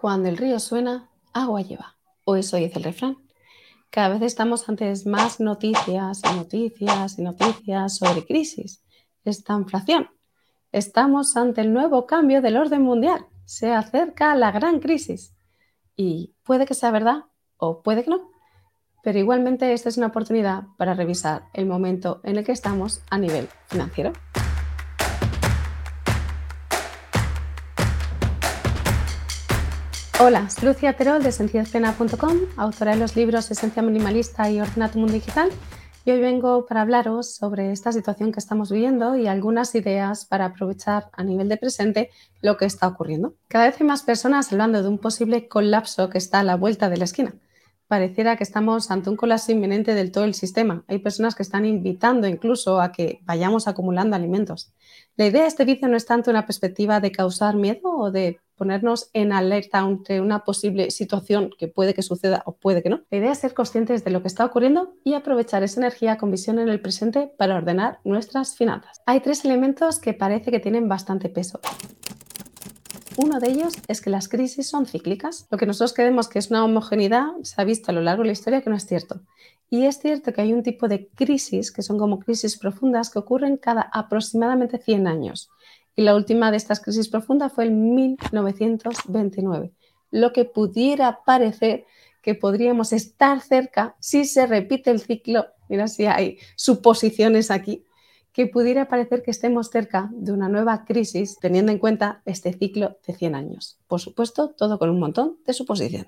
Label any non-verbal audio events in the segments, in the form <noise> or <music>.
Cuando el río suena, agua lleva. O eso dice el refrán. Cada vez estamos ante más noticias y noticias y noticias sobre crisis, esta inflación. Estamos ante el nuevo cambio del orden mundial. Se acerca la gran crisis. Y puede que sea verdad o puede que no. Pero igualmente esta es una oportunidad para revisar el momento en el que estamos a nivel financiero. Hola, soy Lucia Terol de sencillezplena.com, autora de los libros Esencia Minimalista y Ordena tu Mundo Digital. Y hoy vengo para hablaros sobre esta situación que estamos viviendo y algunas ideas para aprovechar a nivel de presente lo que está ocurriendo. Cada vez hay más personas hablando de un posible colapso que está a la vuelta de la esquina. Pareciera que estamos ante un colapso inminente del todo el sistema. Hay personas que están invitando incluso a que vayamos acumulando alimentos. La idea de este vídeo no es tanto una perspectiva de causar miedo o de ponernos en alerta ante una posible situación que puede que suceda o puede que no. La idea es ser conscientes de lo que está ocurriendo y aprovechar esa energía con visión en el presente para ordenar nuestras finanzas. Hay tres elementos que parece que tienen bastante peso. Uno de ellos es que las crisis son cíclicas. Lo que nosotros creemos que es una homogeneidad se ha visto a lo largo de la historia que no es cierto. Y es cierto que hay un tipo de crisis, que son como crisis profundas, que ocurren cada aproximadamente 100 años. Y la última de estas crisis profundas fue en 1929, lo que pudiera parecer que podríamos estar cerca si se repite el ciclo, mira si hay suposiciones aquí, que pudiera parecer que estemos cerca de una nueva crisis teniendo en cuenta este ciclo de 100 años. Por supuesto, todo con un montón de suposiciones.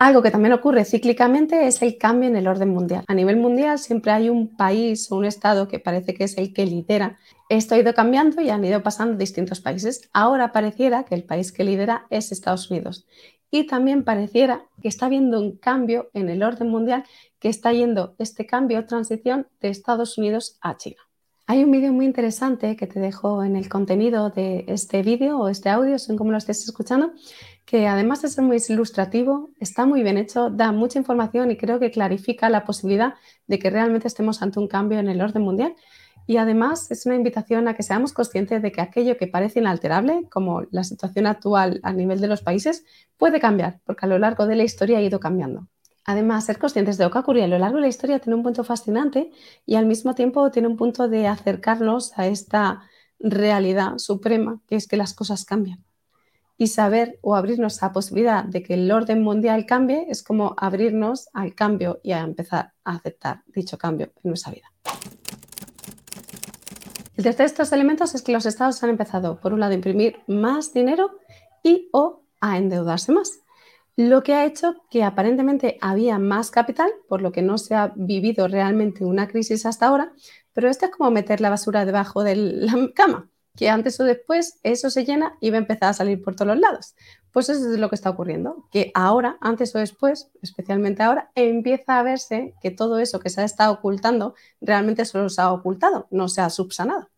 Algo que también ocurre cíclicamente es el cambio en el orden mundial. A nivel mundial siempre hay un país o un estado que parece que es el que lidera. Esto ha ido cambiando y han ido pasando distintos países. Ahora pareciera que el país que lidera es Estados Unidos. Y también pareciera que está habiendo un cambio en el orden mundial, que está yendo este cambio o transición de Estados Unidos a China. Hay un vídeo muy interesante que te dejo en el contenido de este vídeo o este audio, según como lo estés escuchando, que además de ser muy ilustrativo, está muy bien hecho, da mucha información y creo que clarifica la posibilidad de que realmente estemos ante un cambio en el orden mundial. Y además es una invitación a que seamos conscientes de que aquello que parece inalterable, como la situación actual a nivel de los países, puede cambiar, porque a lo largo de la historia ha ido cambiando. Además, ser conscientes de lo que ha ocurrido a lo largo de la historia tiene un punto fascinante y al mismo tiempo tiene un punto de acercarnos a esta realidad suprema, que es que las cosas cambian y saber o abrirnos a la posibilidad de que el orden mundial cambie es como abrirnos al cambio y a empezar a aceptar dicho cambio en nuestra vida. El tercer de estos elementos es que los estados han empezado, por un lado, a imprimir más dinero y o a endeudarse más, lo que ha hecho que aparentemente había más capital, por lo que no se ha vivido realmente una crisis hasta ahora, pero esto es como meter la basura debajo de la cama que antes o después eso se llena y va a empezar a salir por todos los lados. Pues eso es lo que está ocurriendo, que ahora, antes o después, especialmente ahora, empieza a verse que todo eso que se ha estado ocultando realmente solo se ha ocultado, no se ha subsanado.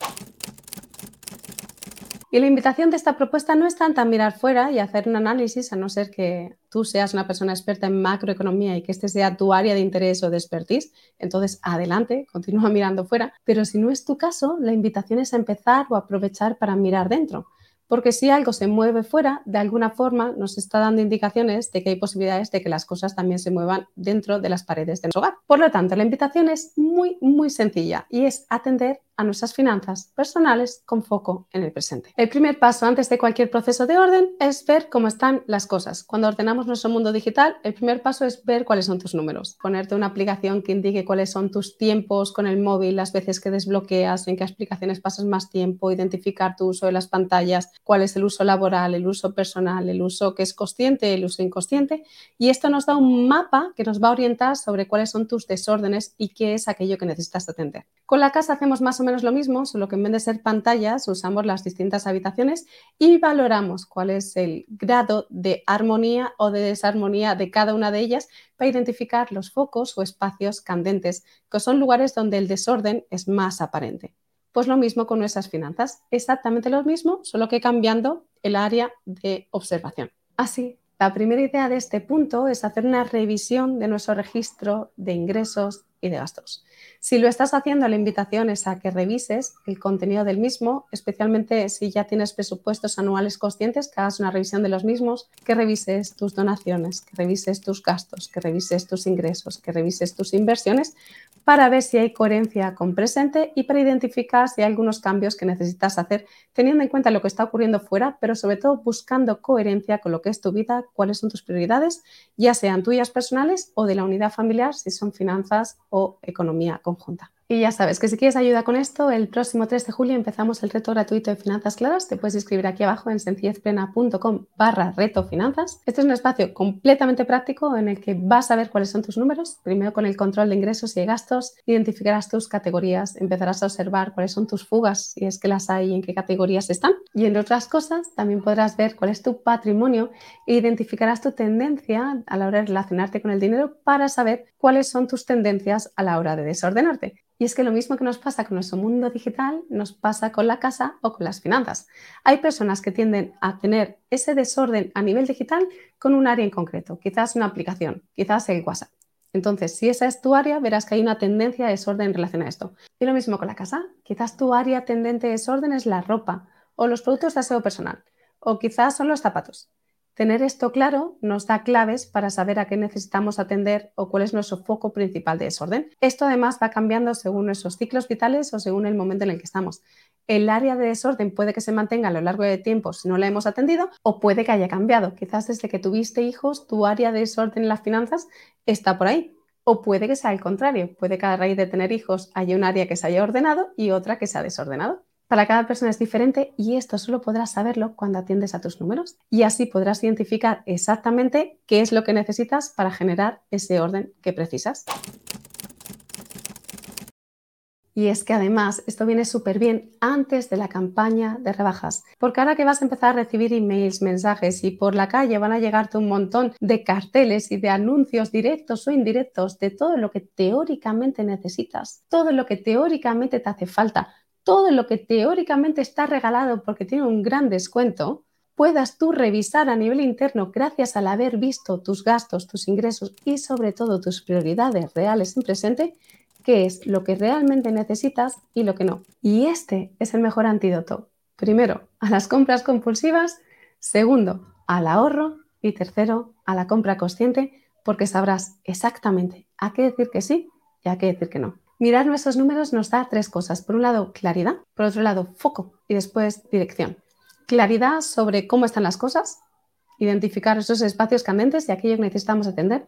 Y la invitación de esta propuesta no es tanto a mirar fuera y hacer un análisis, a no ser que tú seas una persona experta en macroeconomía y que este sea tu área de interés o de expertise, entonces adelante, continúa <laughs> mirando fuera. Pero si no es tu caso, la invitación es a empezar o aprovechar para mirar dentro porque si algo se mueve fuera, de alguna forma nos está dando indicaciones de que hay posibilidades de que las cosas también se muevan dentro de las paredes de nuestro hogar. Por lo tanto, la invitación es muy, muy sencilla y es atender a nuestras finanzas personales con foco en el presente. El primer paso antes de cualquier proceso de orden es ver cómo están las cosas. Cuando ordenamos nuestro mundo digital, el primer paso es ver cuáles son tus números, ponerte una aplicación que indique cuáles son tus tiempos con el móvil, las veces que desbloqueas, en qué aplicaciones pasas más tiempo, identificar tu uso de las pantallas, cuál es el uso laboral, el uso personal, el uso que es consciente, el uso inconsciente. Y esto nos da un mapa que nos va a orientar sobre cuáles son tus desórdenes y qué es aquello que necesitas atender. Con la casa hacemos más o menos lo mismo, solo que en vez de ser pantallas usamos las distintas habitaciones y valoramos cuál es el grado de armonía o de desarmonía de cada una de ellas para identificar los focos o espacios candentes, que son lugares donde el desorden es más aparente. Pues lo mismo con nuestras finanzas, exactamente lo mismo, solo que cambiando el área de observación. Así La primera idea de este punto es hacer una revisión de nuestro registro de ingresos y de gastos. Si lo estás haciendo, la invitación es a que revises el contenido del mismo, especialmente si ya tienes presupuestos anuales conscientes, que hagas una revisión de los mismos, que revises tus donaciones, que revises tus gastos, que revises tus ingresos, que revises tus inversiones, para ver si hay coherencia con presente y para identificar si hay algunos cambios que necesitas hacer, teniendo en cuenta lo que está ocurriendo fuera, pero sobre todo buscando coherencia con lo que es tu vida, cuáles son tus prioridades, ya sean tuyas personales o de la unidad familiar, si son finanzas o economía conjunta. Y ya sabes que si quieres ayuda con esto, el próximo 3 de julio empezamos el reto gratuito de finanzas claras. Te puedes inscribir aquí abajo en sencillezplena.com barra reto finanzas. Este es un espacio completamente práctico en el que vas a ver cuáles son tus números. Primero con el control de ingresos y de gastos, identificarás tus categorías, empezarás a observar cuáles son tus fugas, si es que las hay y en qué categorías están. Y entre otras cosas, también podrás ver cuál es tu patrimonio e identificarás tu tendencia a la hora de relacionarte con el dinero para saber cuáles son tus tendencias a la hora de desordenarte. Y es que lo mismo que nos pasa con nuestro mundo digital, nos pasa con la casa o con las finanzas. Hay personas que tienden a tener ese desorden a nivel digital con un área en concreto, quizás una aplicación, quizás el WhatsApp. Entonces, si esa es tu área, verás que hay una tendencia a desorden en relación a esto. Y lo mismo con la casa. Quizás tu área tendente a desorden es la ropa o los productos de aseo personal, o quizás son los zapatos. Tener esto claro nos da claves para saber a qué necesitamos atender o cuál es nuestro foco principal de desorden. Esto además va cambiando según nuestros ciclos vitales o según el momento en el que estamos. El área de desorden puede que se mantenga a lo largo de tiempo si no la hemos atendido o puede que haya cambiado. Quizás desde que tuviste hijos, tu área de desorden en las finanzas está por ahí. O puede que sea el contrario. Puede que a raíz de tener hijos haya un área que se haya ordenado y otra que se ha desordenado. Para cada persona es diferente y esto solo podrás saberlo cuando atiendes a tus números y así podrás identificar exactamente qué es lo que necesitas para generar ese orden que precisas. Y es que además esto viene súper bien antes de la campaña de rebajas, porque ahora que vas a empezar a recibir emails, mensajes y por la calle van a llegarte un montón de carteles y de anuncios directos o indirectos de todo lo que teóricamente necesitas, todo lo que teóricamente te hace falta, todo lo que teóricamente está regalado porque tiene un gran descuento, puedas tú revisar a nivel interno gracias al haber visto tus gastos, tus ingresos y sobre todo tus prioridades reales en presente, qué es lo que realmente necesitas y lo que no. Y este es el mejor antídoto. Primero, a las compras compulsivas, segundo, al ahorro y tercero, a la compra consciente, porque sabrás exactamente a qué decir que sí y a qué decir que no. Mirar nuestros números nos da tres cosas. Por un lado, claridad, por otro lado, foco y después dirección. Claridad sobre cómo están las cosas, identificar esos espacios candentes y aquello que necesitamos atender.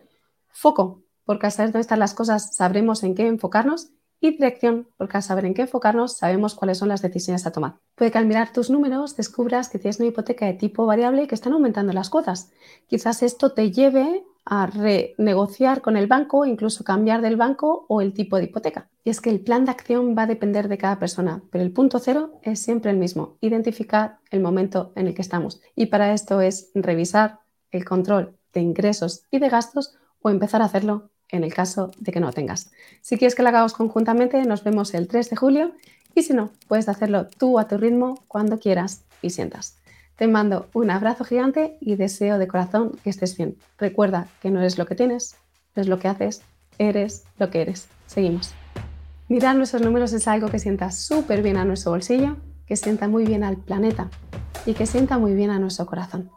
Foco, porque al saber dónde están las cosas sabremos en qué enfocarnos. Y dirección, porque al saber en qué enfocarnos sabemos cuáles son las decisiones a tomar. Puede que al mirar tus números descubras que tienes una hipoteca de tipo variable y que están aumentando las cuotas. Quizás esto te lleve a renegociar con el banco, incluso cambiar del banco o el tipo de hipoteca. Y es que el plan de acción va a depender de cada persona, pero el punto cero es siempre el mismo, identificar el momento en el que estamos. Y para esto es revisar el control de ingresos y de gastos o empezar a hacerlo en el caso de que no tengas. Si quieres que lo hagamos conjuntamente, nos vemos el 3 de julio y si no, puedes hacerlo tú a tu ritmo cuando quieras y sientas. Te mando un abrazo gigante y deseo de corazón que estés bien. Recuerda que no eres lo que tienes, es lo que haces, eres lo que eres. Seguimos. Mirar nuestros números es algo que sienta súper bien a nuestro bolsillo, que sienta muy bien al planeta y que sienta muy bien a nuestro corazón.